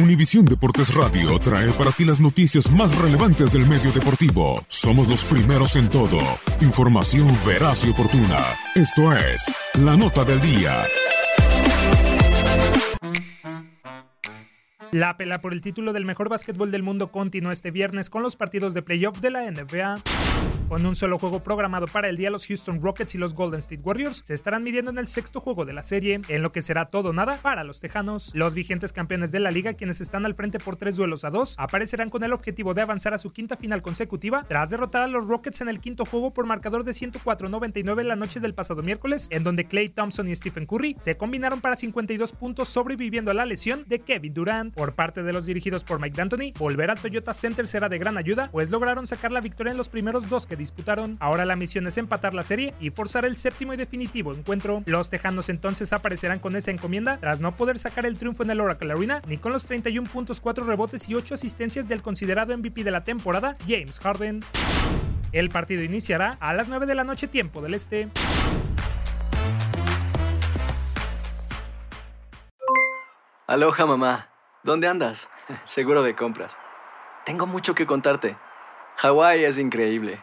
Univisión Deportes Radio trae para ti las noticias más relevantes del medio deportivo. Somos los primeros en todo. Información veraz y oportuna. Esto es La Nota del Día. La pela por el título del mejor básquetbol del mundo continúa este viernes con los partidos de playoff de la NBA. Con un solo juego programado para el día, los Houston Rockets y los Golden State Warriors se estarán midiendo en el sexto juego de la serie, en lo que será todo nada para los Tejanos. Los vigentes campeones de la liga, quienes están al frente por tres duelos a dos, aparecerán con el objetivo de avanzar a su quinta final consecutiva tras derrotar a los Rockets en el quinto juego por marcador de 104-99 la noche del pasado miércoles, en donde Clay Thompson y Stephen Curry se combinaron para 52 puntos sobreviviendo a la lesión de Kevin Durant. Por parte de los dirigidos por Mike D'Antoni, volver al Toyota Center será de gran ayuda, pues lograron sacar la victoria en los primeros dos que disputaron. Ahora la misión es empatar la serie y forzar el séptimo y definitivo encuentro. Los Tejanos entonces aparecerán con esa encomienda tras no poder sacar el triunfo en el Oracle Arena ni con los 31 puntos, 4 rebotes y 8 asistencias del considerado MVP de la temporada, James Harden. El partido iniciará a las 9 de la noche tiempo del este. Aloha mamá, ¿dónde andas? Seguro de compras. Tengo mucho que contarte. Hawái es increíble.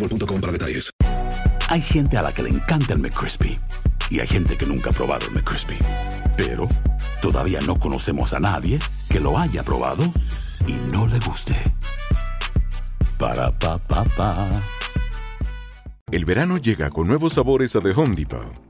boostmobile.com para detalles. Hay gente a la que le encanta el McCrispy y hay gente que nunca ha probado el McCrispy. Pero todavía no conocemos a nadie que lo haya probado y no le guste. Para pa pa pa. El verano llega con nuevos sabores a The Home Depot.